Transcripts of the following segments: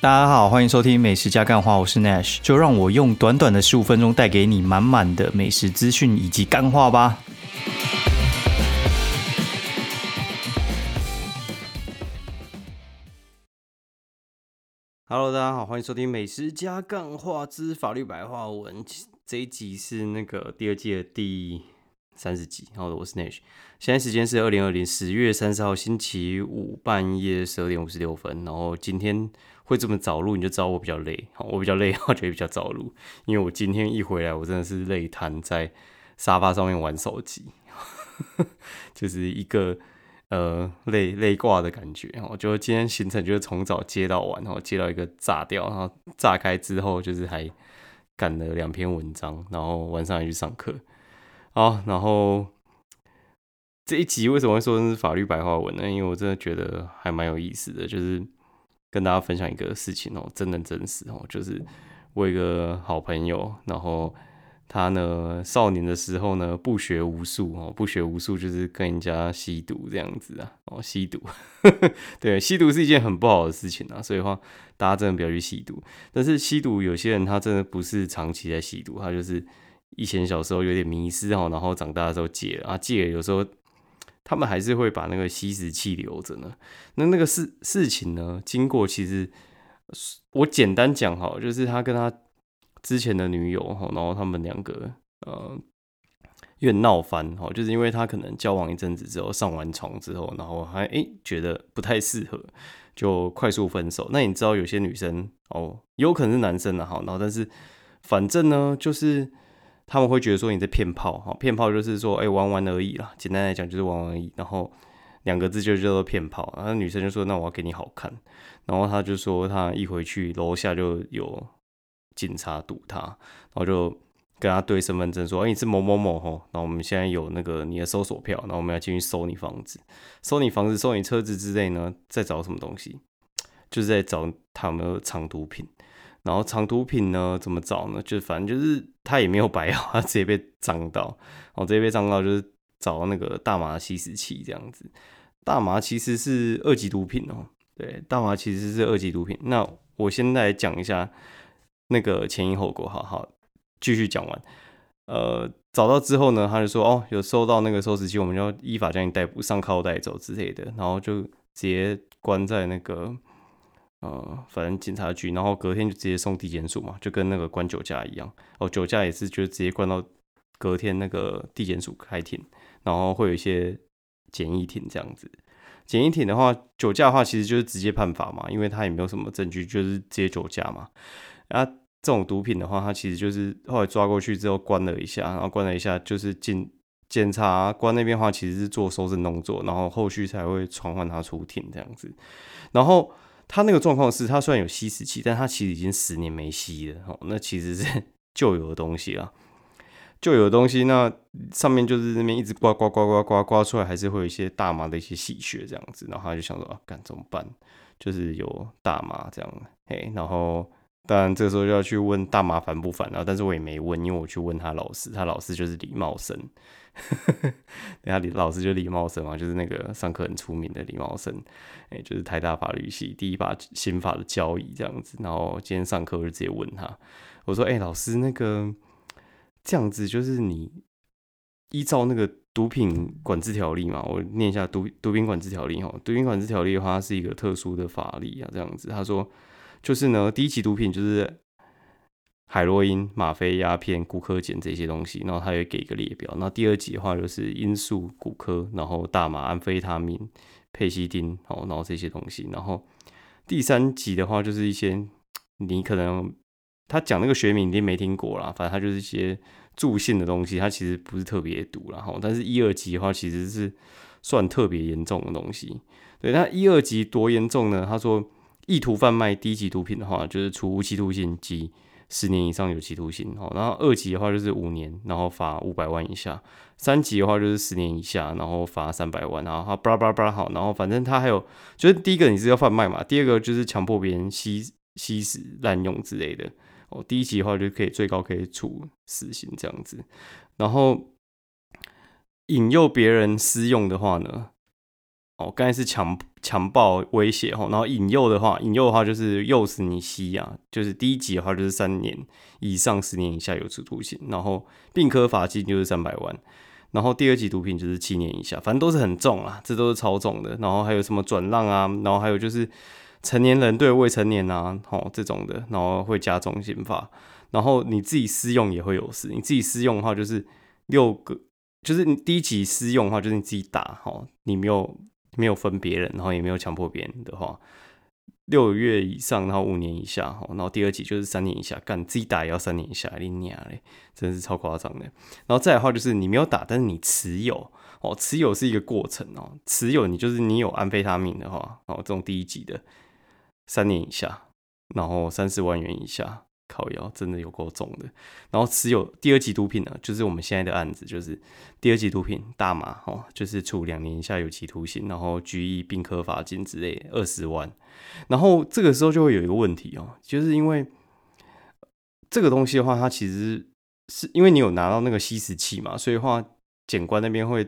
大家好，欢迎收听美食加干话，我是 Nash，就让我用短短的十五分钟带给你满满的美食资讯以及干话吧。Hello，大家好，欢迎收听美食加干话之法律白话文。这一集是那个第二季的第三十集。好的，我是 Nash，现在时间是二零二零十月三十号星期五半夜十二点五十六分。然后今天。会这么早录，你就知道我比较累。我比较累，我觉得比较早录，因为我今天一回来，我真的是累瘫在沙发上面玩手机，就是一个呃累累挂的感觉。我觉得今天行程就是从早接到晚，然后接到一个炸掉，然后炸开之后就是还赶了两篇文章，然后晚上还去上课。好，然后这一集为什么会说是法律白话文呢？因为我真的觉得还蛮有意思的，就是。跟大家分享一个事情哦，真的真实哦，就是我一个好朋友，然后他呢少年的时候呢不学无术哦，不学无术就是跟人家吸毒这样子啊哦，吸毒，对，吸毒是一件很不好的事情啊，所以话大家真的不要去吸毒。但是吸毒有些人他真的不是长期在吸毒，他就是以前小时候有点迷失哦，然后长大的时候戒了啊，戒了有时候。他们还是会把那个吸食器留着呢。那那个事事情呢，经过其实我简单讲哈，就是他跟他之前的女友哈，然后他们两个呃有点闹翻哈，就是因为他可能交往一阵子之后上完床之后，然后还诶觉得不太适合，就快速分手。那你知道有些女生哦，有可能是男生的哈，然后但是反正呢就是。他们会觉得说你在骗炮，哈，骗炮就是说，哎，玩玩而已啦。简单来讲就是玩玩而已。然后两个字就叫做骗炮。然后女生就说，那我要给你好看。然后他就说，他一回去楼下就有警察堵他，然后就跟他对身份证说，哎，你是某某某，吼。然后我们现在有那个你的搜索票，然后我们要进去搜你房子，搜你房子，搜你车子之类呢，在找什么东西？就是在找他有没有藏毒品。然后藏毒品呢？怎么找呢？就反正就是他也没有白 好，他直接被脏到，哦，直接被脏到就是找那个大麻吸食器这样子。大麻其实是二级毒品哦，对，大麻其实是二级毒品。那我现在讲一下那个前因后果，好好继续讲完。呃，找到之后呢，他就说哦，有收到那个收拾器，我们就依法将你逮捕，上铐带走之类的，然后就直接关在那个。呃，反正警察局，然后隔天就直接送地检署嘛，就跟那个关酒驾一样。哦，酒驾也是就直接关到隔天那个地检署开庭，然后会有一些简易庭这样子。简易庭的话，酒驾的话其实就是直接判罚嘛，因为他也没有什么证据，就是直接酒驾嘛。啊，这种毒品的话，他其实就是后来抓过去之后关了一下，然后关了一下，就是检检察官那边的话其实是做收证动作，然后后续才会传唤他出庭这样子，然后。他那个状况是，他虽然有吸食器，但他其实已经十年没吸了。哦，那其实是 旧有的东西啊，旧有的东西，那上面就是那边一直刮刮刮刮刮刮出来，还是会有一些大麻的一些细屑这样子。然后他就想说啊，干怎么办？就是有大麻这样，嘿，然后当然这个时候就要去问大麻烦不烦啊？但是我也没问，因为我去问他老师，他老师就是李茂生。等下李老师就李茂生嘛，就是那个上课很出名的李茂生，哎，就是台大法律系第一把刑法的交椅这样子。然后今天上课我就直接问他，我说：“哎，老师，那个这样子就是你依照那个毒品管制条例嘛？我念一下毒毒品管制条例哈。毒品管制条例的话是一个特殊的法律啊，这样子。他说就是呢，第一级毒品就是。”海洛因、吗啡、鸦片、骨科碱这些东西，然后他也给一个列表。那第二集的话就是罂粟、骨科，然后大麻、安非他命、佩西丁，哦，然后这些东西。然后第三集的话就是一些你可能他讲那个学名你没听过啦，反正他就是一些助性的东西，它其实不是特别毒然后但是一二级的话其实是算特别严重的东西。对，那一二级多严重呢？他说意图贩卖低级毒品的话，就是处无期徒刑及十年以上有期徒刑，哦，然后二级的话就是五年，然后罚五百万以下；三级的话就是十年以下，然后罚三百万，然后巴拉巴拉巴拉好，然后反正他还有，就是第一个你是要贩卖嘛，第二个就是强迫别人吸吸食、滥用之类的，哦，第一级的话就可以最高可以处死刑这样子，然后引诱别人私用的话呢，哦，刚才是强强暴威胁哈，然后引诱的话，引诱的话就是诱使你吸啊，就是第一级的话就是三年以上十年以下有期徒刑，然后并科罚金就是三百万，然后第二级毒品就是七年以下，反正都是很重啊，这都是超重的，然后还有什么转让啊，然后还有就是成年人对未成年啊，哦这种的，然后会加重刑罚，然后你自己私用也会有事，你自己私用的话就是六个，就是你第一级私用的话就是你自己打哈，你没有。没有分别人，然后也没有强迫别人的话，六个月以上，然后五年以下，哈，然后第二级就是三年以下，干自己打也要三年以下，你娘嘞，真是超夸张的。然后再的话就是你没有打，但是你持有，哦，持有是一个过程哦，持有你就是你有安非他命的话，哦，这种第一级的三年以下，然后三十万元以下。靠药真的有够重的，然后持有第二级毒品呢，就是我们现在的案子，就是第二级毒品大麻哦，就是处两年以下有期徒刑，然后拘役并科罚金之类二十万，然后这个时候就会有一个问题哦，就是因为这个东西的话，它其实是因为你有拿到那个吸食器嘛，所以话检官那边会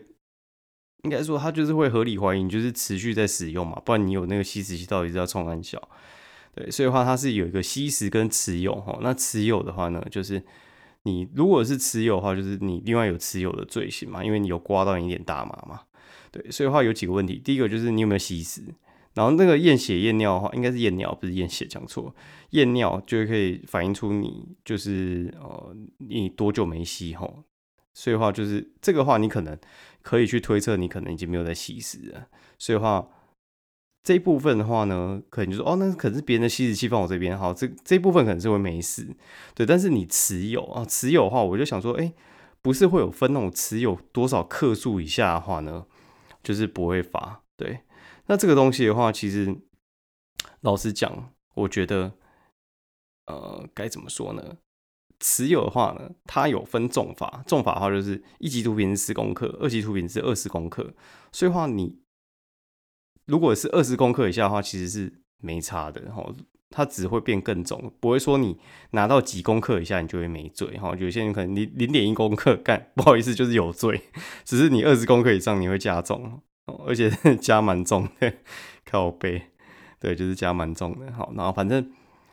应该说他就是会合理怀疑，就是持续在使用嘛，不然你有那个吸食器到底是要冲安小？对，所以的话它是有一个吸食跟持有哈。那持有的话呢，就是你如果是持有的话，就是你另外有持有的罪行嘛，因为你有刮到一点大麻嘛。对，所以的话有几个问题，第一个就是你有没有吸食，然后那个验血验尿的话，应该是验尿不是验血，讲错，验尿就可以反映出你就是呃你多久没吸吼。所以的话就是这个话你可能可以去推测你可能已经没有在吸食了，所以的话。这一部分的话呢，可能就说哦，那可能是别人的吸食器放我这边，好，这这一部分可能是会没事，对。但是你持有啊，持有的话，我就想说，哎，不是会有分那种持有多少克数以下的话呢，就是不会罚，对。那这个东西的话，其实老实讲，我觉得，呃，该怎么说呢？持有的话呢，它有分重罚，重罚的话就是一级毒品是十公克，二级毒品是二十公克，所以话你。如果是二十公克以下的话，其实是没差的，哈，它只会变更重，不会说你拿到几公克以下你就会没罪，哈，有些人可能你零点一公克 干，不好意思就是有罪，只是你二十公克以上你会加重，而且加蛮重的，靠背，对，就是加蛮重的，好，然后反正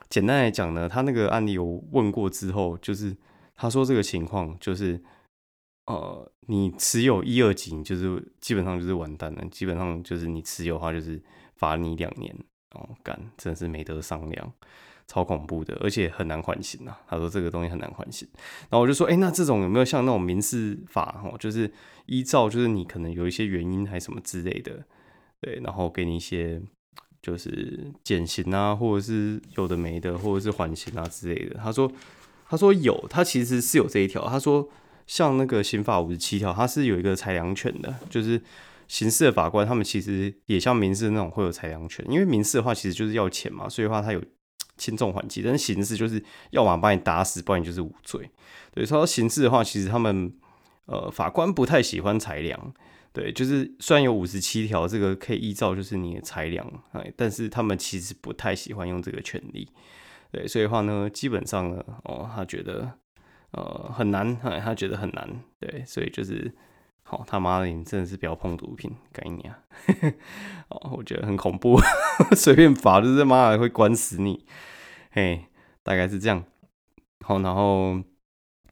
简单来讲呢，他那个案例我问过之后，就是他说这个情况就是。呃，你持有一二级，就是基本上就是完蛋了。基本上就是你持有的话，就是罚你两年哦，干，真的是没得商量，超恐怖的，而且很难缓刑呐。他说这个东西很难缓刑，然后我就说，哎，那这种有没有像那种民事法哦，就是依照就是你可能有一些原因还什么之类的，对，然后给你一些就是减刑啊，或者是有的没的，或者是缓刑啊之类的。他说，他说有，他其实是有这一条，他说。像那个刑法五十七条，它是有一个裁量权的，就是刑事的法官他们其实也像民事那种会有裁量权，因为民事的话其实就是要钱嘛，所以的话他有轻重缓急，但是刑事就是要么把你打死，不然你就是无罪。对，说刑事的话，其实他们呃法官不太喜欢裁量，对，就是虽然有五十七条这个可以依照就是你的裁量，哎，但是他们其实不太喜欢用这个权利，对，所以话呢，基本上呢，哦，他觉得。呃，很难，他觉得很难，对，所以就是，好他妈的，你真的是不要碰毒品，该你啊！哦，我觉得很恐怖，随便罚就是妈的会关死你，嘿，大概是这样。好，然后，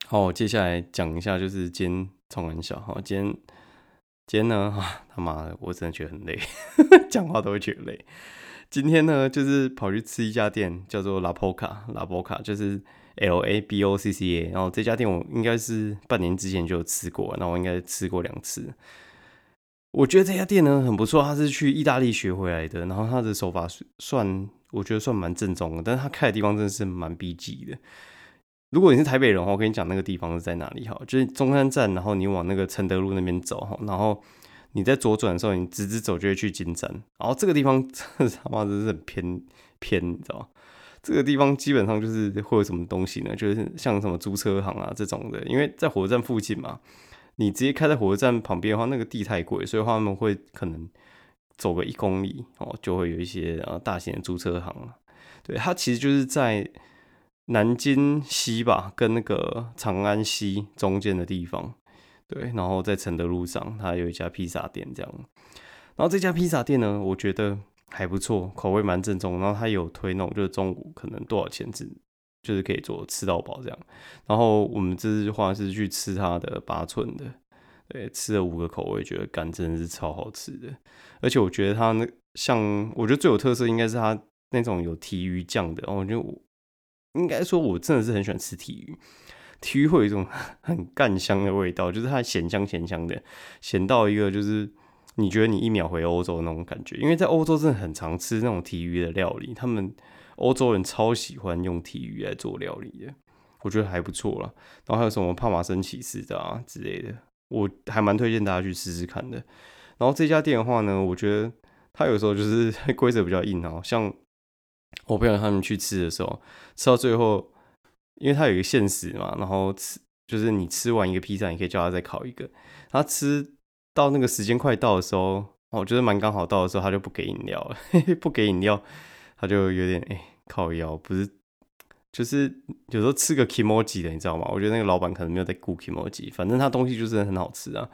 好，接下来讲一下，就是今天冲很小，好，今天，今天呢，他妈的，我真的觉得很累，讲话都会觉得累。今天呢，就是跑去吃一家店，叫做拉波卡，拉波卡就是。L A B O C C A，然后这家店我应该是半年之前就有吃过，那我应该吃过两次。我觉得这家店呢很不错，他是去意大利学回来的，然后他的手法算我觉得算蛮正宗的，但是他开的地方真的是蛮逼急的。如果你是台北人的话，我跟你讲那个地方是在哪里哈，就是中山站，然后你往那个承德路那边走哈，然后你在左转的时候，你直直走就会去金站，然后这个地方 真的他妈的是很偏偏，你知道吗？这个地方基本上就是会有什么东西呢？就是像什么租车行啊这种的，因为在火车站附近嘛，你直接开在火车站旁边的话，那个地太贵，所以他们会可能走个一公里哦，就会有一些啊大型的租车行。对，它其实就是在南京西吧，跟那个长安西中间的地方。对，然后在承德路上，它有一家披萨店这样。然后这家披萨店呢，我觉得还不错，口味蛮正宗。然后他有推那种，就是中午可能多少钱只就是可以做吃到饱这样。然后我们这次话是去吃他的八寸的，对，吃了五个口味，觉得干真的是超好吃的。而且我觉得它那像，我觉得最有特色应该是它那种有提鱼酱的。我觉得我应该说，我真的是很喜欢吃提鱼。体育会有一种 很干香的味道，就是它咸香咸香的，咸到一个就是你觉得你一秒回欧洲那种感觉。因为在欧洲真的很常吃那种体鱼的料理，他们欧洲人超喜欢用体鱼来做料理的，我觉得还不错了。然后还有什么帕玛森起司的啊之类的，我还蛮推荐大家去试试看的。然后这家店的话呢，我觉得它有时候就是规则比较硬哦，像我朋友他们去吃的时候，吃到最后。因为它有一个限时嘛，然后吃就是你吃完一个披萨，你可以叫他再烤一个。他吃到那个时间快到的时候，我觉得蛮刚好到的时候，他就不给饮料了，不给饮料，他就有点哎靠腰，不是，就是有时候吃个 kimoji 的，你知道吗？我觉得那个老板可能没有在顾 kimoji，反正他东西就是很好吃啊，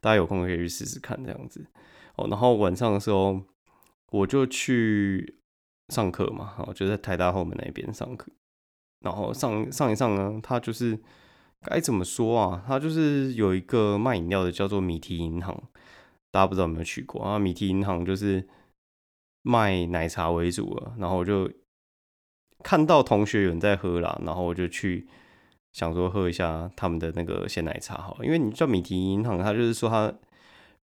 大家有空可以去试试看这样子哦。然后晚上的时候，我就去上课嘛，哦，就在台大后门那边上课。然后上上一上呢，他就是该怎么说啊？他就是有一个卖饮料的，叫做米提银行，大家不知道有没有去过啊？米提银行就是卖奶茶为主啊，然后我就看到同学有人在喝啦，然后我就去想说喝一下他们的那个鲜奶茶，好，因为你叫米提银行，它就是说它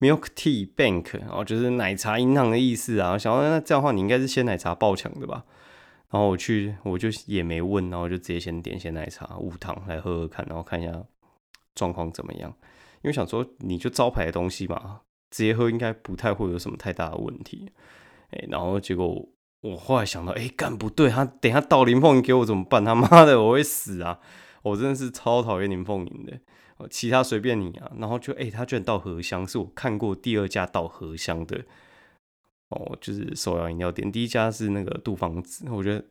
milk tea bank，然后就是奶茶银行的意思啊。想说那这样的话，你应该是鲜奶茶爆强的吧？然后我去，我就也没问，然后就直接先点些奶茶无糖来喝喝看，然后看一下状况怎么样。因为想说你就招牌的东西嘛，直接喝应该不太会有什么太大的问题。哎，然后结果我后来想到，哎，干不对，他等下倒林凤营给我怎么办？他 妈的，我会死啊！我真的是超讨厌林凤营的。其他随便你啊。然后就哎，他居然倒荷香，是我看过第二家倒荷香的。哦，就是手摇饮料店，第一家是那个杜芳子。我觉得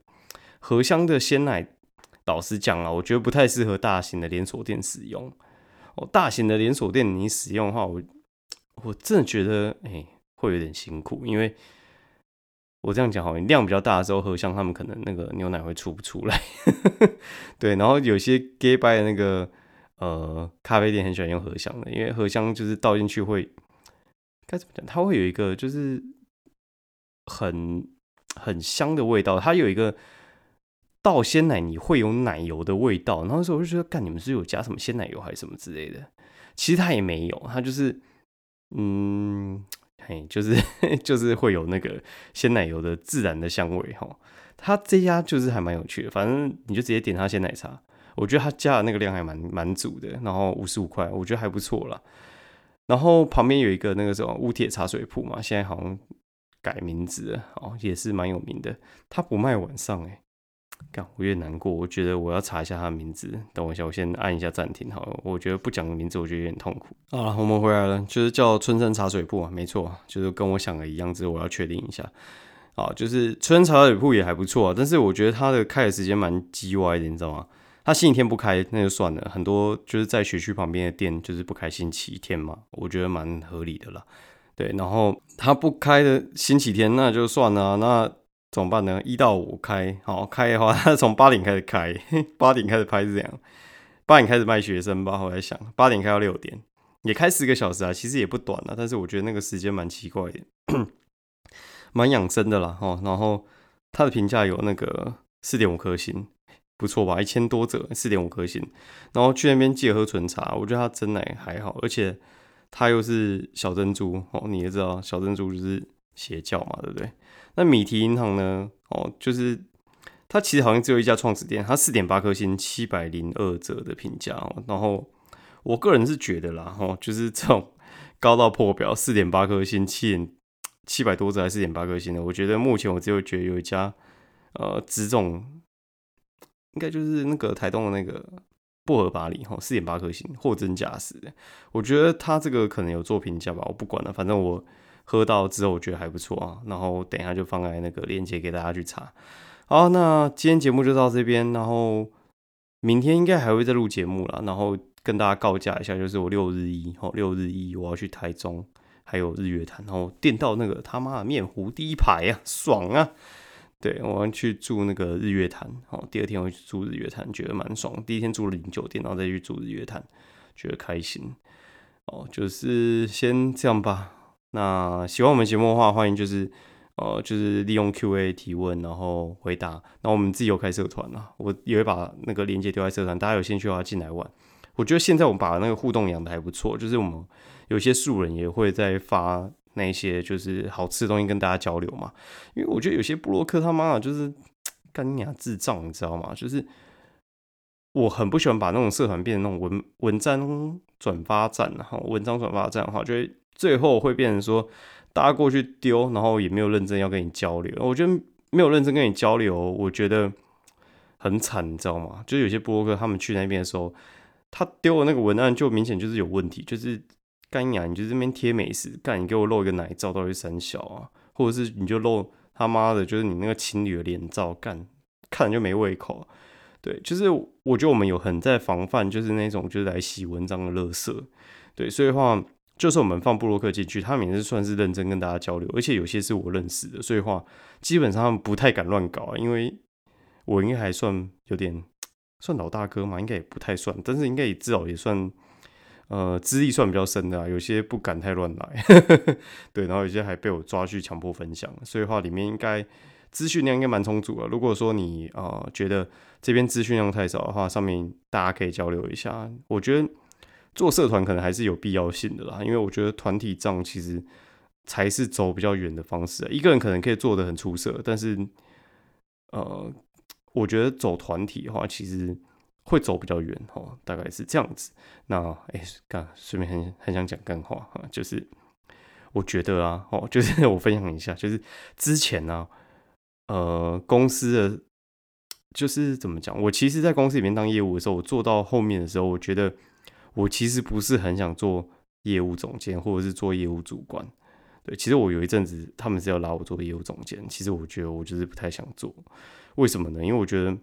荷香的鲜奶，老实讲啊，我觉得不太适合大型的连锁店使用。哦，大型的连锁店你使用的话，我我真的觉得哎，会有点辛苦，因为我这样讲好像，量比较大的时候，荷香他们可能那个牛奶会出不出来。对，然后有些 gay by 的那个呃咖啡店很喜欢用荷香的，因为荷香就是倒进去会该怎么讲，它会有一个就是。很很香的味道，它有一个倒鲜奶，你会有奶油的味道。然后时候我就觉得，干你们是有加什么鲜奶油还是什么之类的？其实它也没有，它就是，嗯，嘿，就是 就是会有那个鲜奶油的自然的香味哈。它这家就是还蛮有趣的，反正你就直接点它鲜奶茶，我觉得它加的那个量还蛮蛮足的，然后五十五块，我觉得还不错啦。然后旁边有一个那个什么乌铁茶水铺嘛，现在好像。改名字哦，也是蛮有名的。他不卖晚上哎，干我有点难过。我觉得我要查一下他的名字。等我一下，我先按一下暂停。好了，我觉得不讲名字，我觉得有点痛苦。好了，我们回来了，就是叫春山茶水铺啊，没错，就是跟我想的一样。只是我要确定一下。啊，就是春茶水铺也还不错啊，但是我觉得它的开的时间蛮叽歪的，你知道吗？它星期天不开那就算了，很多就是在学区旁边的店就是不开星期天嘛，我觉得蛮合理的啦。对，然后他不开的星期天那就算了，那怎么办呢？一到五开，好开的话，他从八点开始开，八点开始拍是这样，八点开始卖学生吧。我在想，八点开到六点，也开十个小时啊，其实也不短了。但是我觉得那个时间蛮奇怪的，蛮养生的啦。哦，然后他的评价有那个四点五颗星，不错吧？一千多折，四点五颗星。然后去那边借喝纯茶，我觉得他真奶还好，而且。它又是小珍珠哦，你也知道小珍珠就是邪教嘛，对不对？那米提银行呢？哦，就是它其实好像只有一家创始店，它四点八颗星，七百零二折的评价哦。然后我个人是觉得啦，哦，就是这种高到破表，四点八颗星，七点七百多折还四点八颗星的，我觉得目前我只有觉得有一家呃，这种应该就是那个台东的那个。薄荷巴黎哈四点八颗星，货真价实。我觉得他这个可能有做评价吧，我不管了，反正我喝到之后我觉得还不错啊。然后等一下就放在那个链接给大家去查。好，那今天节目就到这边，然后明天应该还会再录节目了，然后跟大家告假一下，就是我六日一哦六日一我要去台中，还有日月潭，然后垫到那个他妈的面糊第一排啊，爽啊！对我要去住那个日月潭，哦，第二天我去住日月潭，觉得蛮爽。第一天住了零酒店，然后再去住日月潭，觉得开心。哦，就是先这样吧。那喜欢我们节目的话，欢迎就是呃，就是利用 Q&A 提问，然后回答。那我们自己有开社团啊，我也会把那个链接丢在社团，大家有兴趣的话进来玩。我觉得现在我们把那个互动养的还不错，就是我们有些素人也会在发。那些就是好吃的东西跟大家交流嘛，因为我觉得有些布洛克他妈的就是 干你娘智障，你知道吗？就是我很不喜欢把那种社团变成那种文文章转发站，然后文章转发站哈，就会最后会变成说大家过去丢，然后也没有认真要跟你交流。我觉得没有认真跟你交流，我觉得很惨，你知道吗？就是有些布洛克他们去那边的时候，他丢的那个文案就明显就是有问题，就是。干呀！你就这边贴美食，干你给我露一个奶照，到底三小啊？或者是你就露他妈的，就是你那个情侣的脸照，干看就没胃口。对，就是我觉得我们有很在防范，就是那种就是来洗文章的乐色。对，所以的话就是我们放布洛克进去，他们也是算是认真跟大家交流，而且有些是我认识的，所以的话基本上不太敢乱搞，因为我应该还算有点算老大哥嘛，应该也不太算，但是应该也至少也算。呃，资历算比较深的啊，有些不敢太乱来，对，然后有些还被我抓去强迫分享，所以话里面应该资讯量应该蛮充足的。如果说你呃觉得这边资讯量太少的话，上面大家可以交流一下。我觉得做社团可能还是有必要性的啦，因为我觉得团体账其实才是走比较远的方式。一个人可能可以做的很出色，但是呃，我觉得走团体的话，其实。会走比较远哦，大概是这样子。那哎，干顺便很很想讲干话哈，就是我觉得啊，哦，就是我分享一下，就是之前呢，呃，公司的就是怎么讲，我其实，在公司里面当业务的时候，我做到后面的时候，我觉得我其实不是很想做业务总监，或者是做业务主管。对，其实我有一阵子他们是要拉我做业务总监，其实我觉得我就是不太想做。为什么呢？因为我觉得。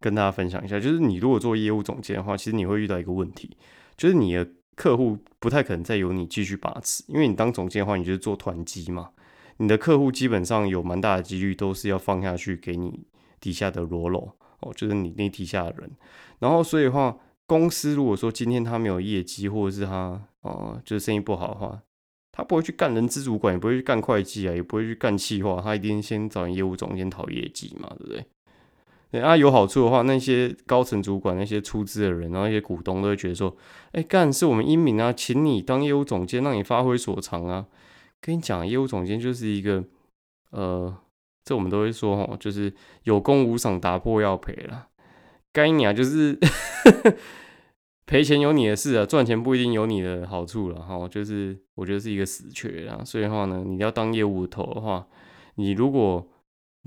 跟大家分享一下，就是你如果做业务总监的话，其实你会遇到一个问题，就是你的客户不太可能再由你继续把持，因为你当总监的话，你就是做团机嘛，你的客户基本上有蛮大的几率都是要放下去给你底下的罗罗哦，就是你那底下的人。然后所以的话，公司如果说今天他没有业绩，或者是他哦就是生意不好的话，他不会去干人资主管，也不会去干会计啊，也不会去干企划，他一定先找业务总监讨业绩嘛，对不对？啊，有好处的话，那些高层主管、那些出资的人，然后一些股东都会觉得说：“哎，干是我们英明啊，请你当业务总监，让你发挥所长啊。”跟你讲，业务总监就是一个，呃，这我们都会说哦，就是有功无赏，打破要赔了。该你啊，就是 赔钱有你的事啊，赚钱不一定有你的好处了哈。就是我觉得是一个死缺啊，所以的话呢，你要当业务头的话，你如果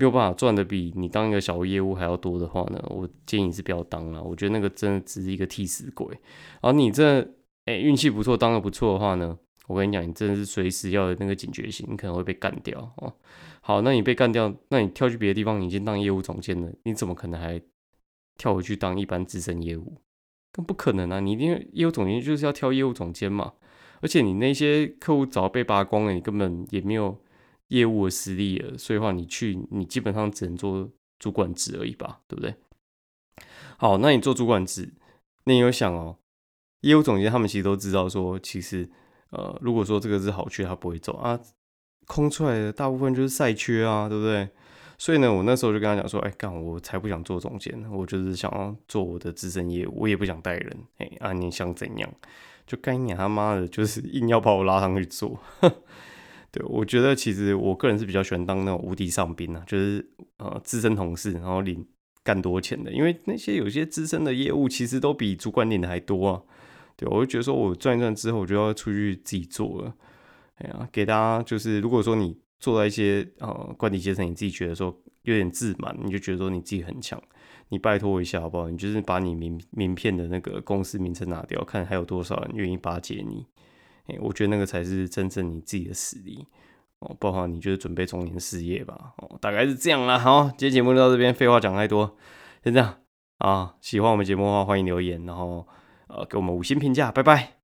没有办法赚的比你当一个小业务还要多的话呢，我建议你是不要当了。我觉得那个真的只是一个替死鬼。而你这哎运气不错，当的不错的话呢，我跟你讲，你真的是随时要有那个警觉性，你可能会被干掉哦。好，那你被干掉，那你跳去别的地方，你已经当业务总监了，你怎么可能还跳回去当一般资深业务？更不可能啊！你一定业务总监就是要挑业务总监嘛。而且你那些客户早被扒光了，你根本也没有。业务的实力了，所以的话你去，你基本上只能做主管职而已吧，对不对？好，那你做主管职，那你有想哦，业务总监他们其实都知道说，其实呃，如果说这个是好缺，他不会走啊，空出来的大部分就是赛缺啊，对不对？所以呢，我那时候就跟他讲说，哎，干，我才不想做总监，我就是想要做我的资深业务，我也不想带人，哎，啊，你想怎样？就干你他妈的，就是硬要把我拉上去做。对，我觉得其实我个人是比较喜欢当那种无敌上宾啊，就是呃资深同事，然后领干多钱的，因为那些有些资深的业务其实都比主管领的还多啊。对，我就觉得说我赚一赚之后，我就要出去自己做了。哎呀，给大家就是，如果说你做到一些呃管理阶层，你自己觉得说有点自满，你就觉得说你自己很强，你拜托一下好不好？你就是把你名名片的那个公司名称拿掉，看还有多少人愿意巴结你。我觉得那个才是真正你自己的实力哦，包括你就是准备中年事业吧哦，大概是这样啦。好，今天节目就到这边，废话讲太多，先这样啊。喜欢我们节目的话，欢迎留言，然后呃给我们五星评价，拜拜。